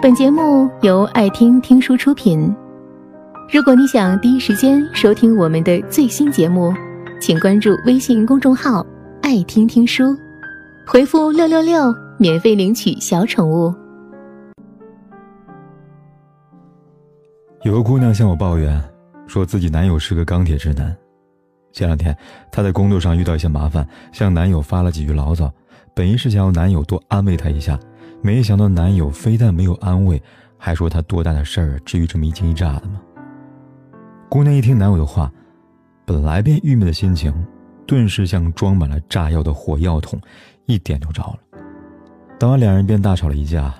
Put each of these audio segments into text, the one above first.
本节目由爱听听书出品。如果你想第一时间收听我们的最新节目，请关注微信公众号“爱听听书”，回复“六六六”免费领取小宠物。有个姑娘向我抱怨，说自己男友是个钢铁直男。前两天她在工作上遇到一些麻烦，向男友发了几句牢骚，本意是想要男友多安慰她一下。没想到男友非但没有安慰，还说他多大的事儿，至于这么一惊一乍的吗？姑娘一听男友的话，本来便郁闷的心情，顿时像装满了炸药的火药桶，一点就着了。当晚两人便大吵了一架，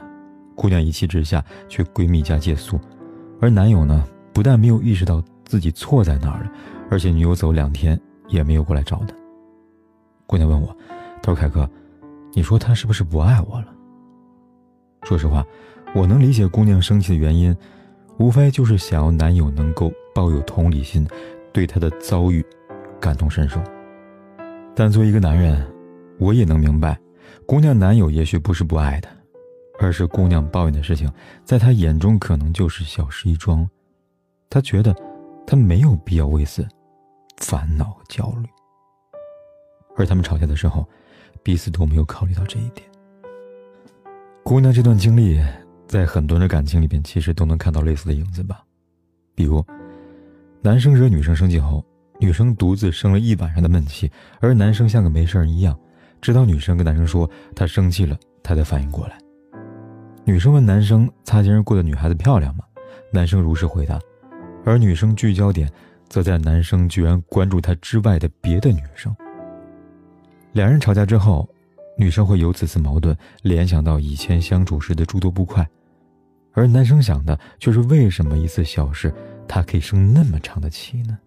姑娘一气之下去闺蜜家借宿，而男友呢，不但没有意识到自己错在哪儿了，而且女友走两天也没有过来找他。姑娘问我：“她说凯哥，你说他是不是不爱我了？”说实话，我能理解姑娘生气的原因，无非就是想要男友能够抱有同理心，对她的遭遇感同身受。但作为一个男人，我也能明白，姑娘男友也许不是不爱她，而是姑娘抱怨的事情，在他眼中可能就是小事一桩，他觉得他没有必要为此烦恼和焦虑。而他们吵架的时候，彼此都没有考虑到这一点。姑娘这段经历，在很多人的感情里边，其实都能看到类似的影子吧。比如，男生惹女生生气后，女生独自生了一晚上的闷气，而男生像个没事人一样，直到女生跟男生说她生气了，他才反应过来。女生问男生擦肩而过的女孩子漂亮吗？男生如实回答，而女生聚焦点则在男生居然关注她之外的别的女生。两人吵架之后。女生会由此次矛盾联想到以前相处时的诸多不快，而男生想的却是为什么一次小事他可以生那么长的气呢？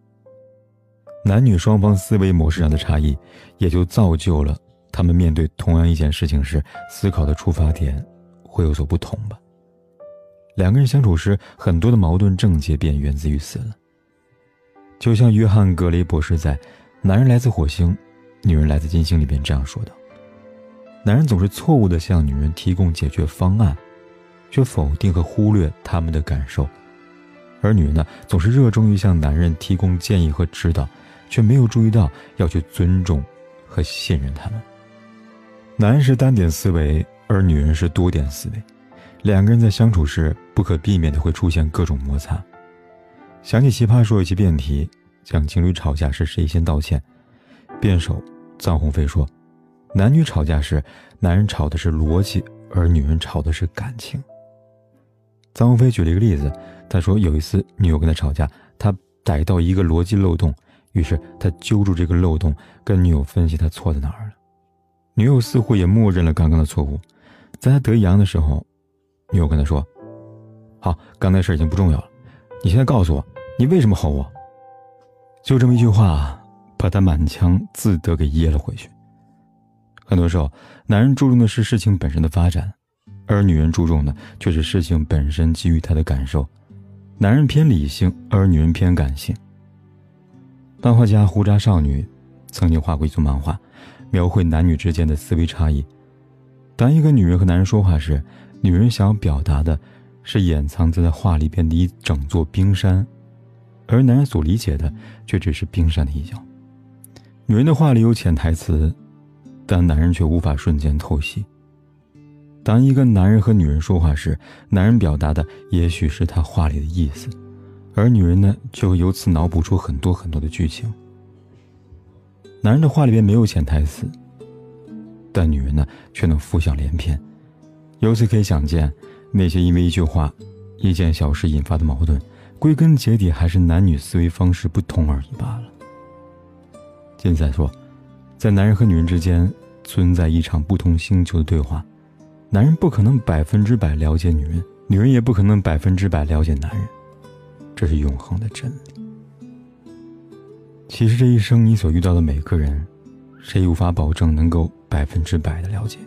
男女双方思维模式上的差异，也就造就了他们面对同样一件事情时思考的出发点会有所不同吧。两个人相处时，很多的矛盾症结便源自于此了。就像约翰·格雷博士在《男人来自火星，女人来自金星》里边这样说的。男人总是错误地向女人提供解决方案，却否定和忽略他们的感受；而女人呢，总是热衷于向男人提供建议和指导，却没有注意到要去尊重和信任他们。男人是单点思维，而女人是多点思维，两个人在相处时不可避免的会出现各种摩擦。想起奇葩说一期辩题，讲情侣吵架是谁先道歉，辩手臧鸿飞说。男女吵架时，男人吵的是逻辑，而女人吵的是感情。臧鸿飞举了一个例子，他说有一次女友跟他吵架，他逮到一个逻辑漏洞，于是他揪住这个漏洞，跟女友分析他错在哪儿了。女友似乎也默认了刚刚的错误，在他得意洋洋的时候，女友跟他说：“好，刚才事已经不重要了，你现在告诉我，你为什么吼我？”就这么一句话，把他满腔自得给噎了回去。很多时候，男人注重的是事情本身的发展，而女人注重的却是事情本身给予她的感受。男人偏理性，而女人偏感性。漫画家胡渣少女曾经画过一组漫画，描绘男女之间的思维差异。当一个女人和男人说话时，女人想要表达的是掩藏在画里边的一整座冰山，而男人所理解的却只是冰山的一角。女人的话里有潜台词。但男人却无法瞬间透析。当一个男人和女人说话时，男人表达的也许是他话里的意思，而女人呢，就由此脑补出很多很多的剧情。男人的话里边没有潜台词，但女人呢，却能浮想联翩。由此可以想见，那些因为一句话、一件小事引发的矛盾，归根结底还是男女思维方式不同而已罢了。金赛说，在男人和女人之间。存在一场不同星球的对话，男人不可能百分之百了解女人，女人也不可能百分之百了解男人，这是永恒的真理。其实这一生你所遇到的每个人，谁也无法保证能够百分之百的了解？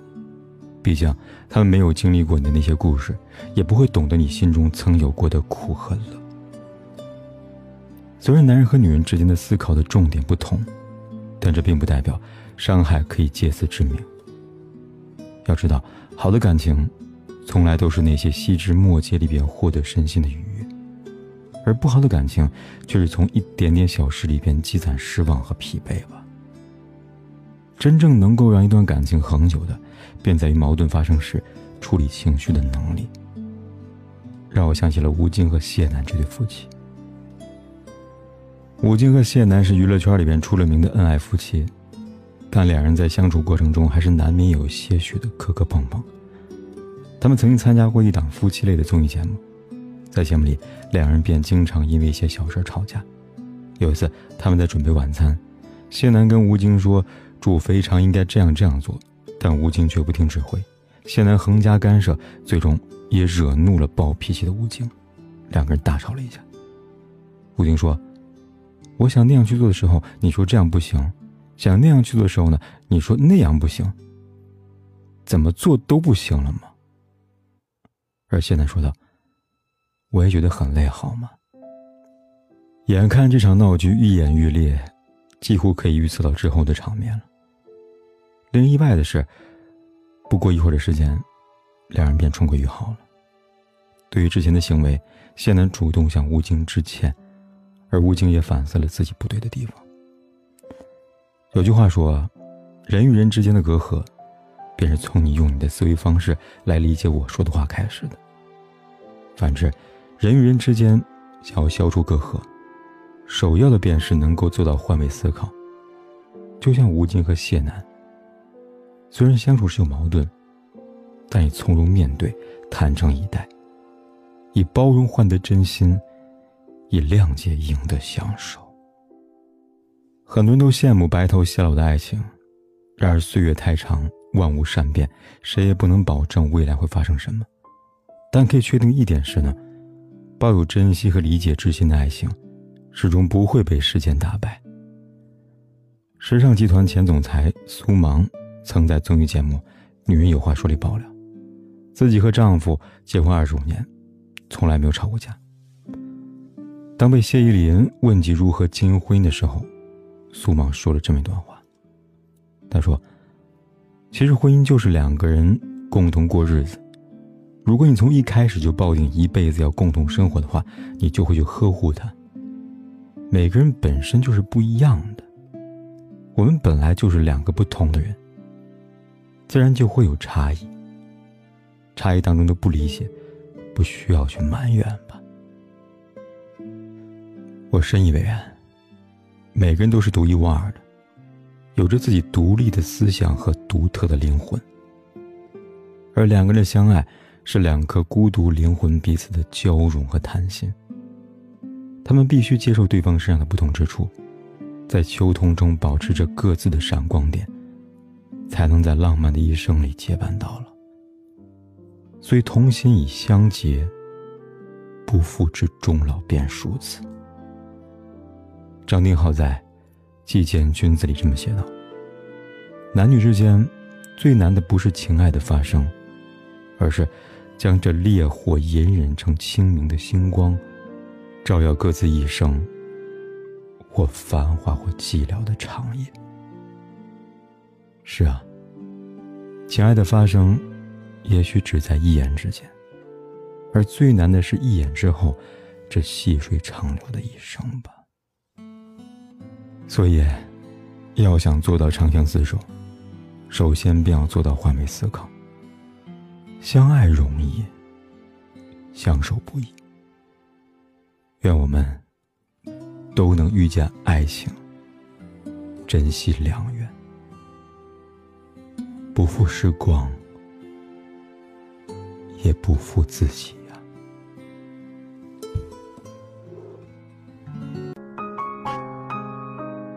毕竟他们没有经历过你的那些故事，也不会懂得你心中曾有过的苦和乐。虽然男人和女人之间的思考的重点不同，但这并不代表。伤害可以借此致命。要知道，好的感情从来都是那些细枝末节里边获得身心的愉悦，而不好的感情却是从一点点小事里边积攒失望和疲惫吧。真正能够让一段感情恒久的，便在于矛盾发生时处理情绪的能力。让我想起了吴京和谢楠这对夫妻。吴京和谢楠是娱乐圈里边出了名的恩爱夫妻，但两人在相处过程中还是难免有些许的磕磕碰碰。他们曾经参加过一档夫妻类的综艺节目，在节目里，两人便经常因为一些小事吵架。有一次，他们在准备晚餐，谢楠跟吴京说煮肥肠应该这样这样做，但吴京却不听指挥，谢楠横加干涉，最终也惹怒了暴脾气的吴京，两个人大吵了一架。吴京说。我想那样去做的时候，你说这样不行；想那样去做的时候呢，你说那样不行。怎么做都不行了吗？而现在说道：“我也觉得很累，好吗？”眼看这场闹剧愈演愈烈，几乎可以预测到之后的场面了。令人意外的是，不过一会儿的时间，两人便重归于好了。对于之前的行为，谢楠主动向吴京致歉。而吴京也反思了自己不对的地方。有句话说：“人与人之间的隔阂，便是从你用你的思维方式来理解我说的话开始的。反之，人与人之间想要消除隔阂，首要的便是能够做到换位思考。就像吴京和谢楠，虽然相处是有矛盾，但也从容面对，坦诚以待，以包容换得真心。”以谅解赢得相守。很多人都羡慕白头偕老的爱情，然而岁月太长，万物善变，谁也不能保证未来会发生什么。但可以确定一点是呢，抱有珍惜和理解之心的爱情，始终不会被时间打败。时尚集团前总裁苏芒曾在综艺节目《女人有话说》里爆料，自己和丈夫结婚二十五年，从来没有吵过架。当被谢依霖问及如何经营婚姻的时候，苏芒说了这么一段话。他说：“其实婚姻就是两个人共同过日子。如果你从一开始就抱定一辈子要共同生活的话，你就会去呵护他。每个人本身就是不一样的，我们本来就是两个不同的人，自然就会有差异。差异当中的不理解，不需要去埋怨吧。”我深以为然。每个人都是独一无二的，有着自己独立的思想和独特的灵魂。而两个人的相爱，是两颗孤独灵魂彼此的交融和谈心。他们必须接受对方身上的不同之处，在秋冬中保持着各自的闪光点，才能在浪漫的一生里结伴到老。所以，同心以相结，不负之终老便数此。张定浩在《寄见君子》里这么写道：“男女之间，最难的不是情爱的发生，而是将这烈火隐忍成清明的星光，照耀各自一生，或繁华或寂寥的长夜。”是啊，情爱的发生，也许只在一眼之间，而最难的是一眼之后，这细水长流的一生吧。所以，要想做到长相厮守，首先便要做到换位思考。相爱容易，相守不易。愿我们都能遇见爱情，珍惜良缘，不负时光，也不负自己。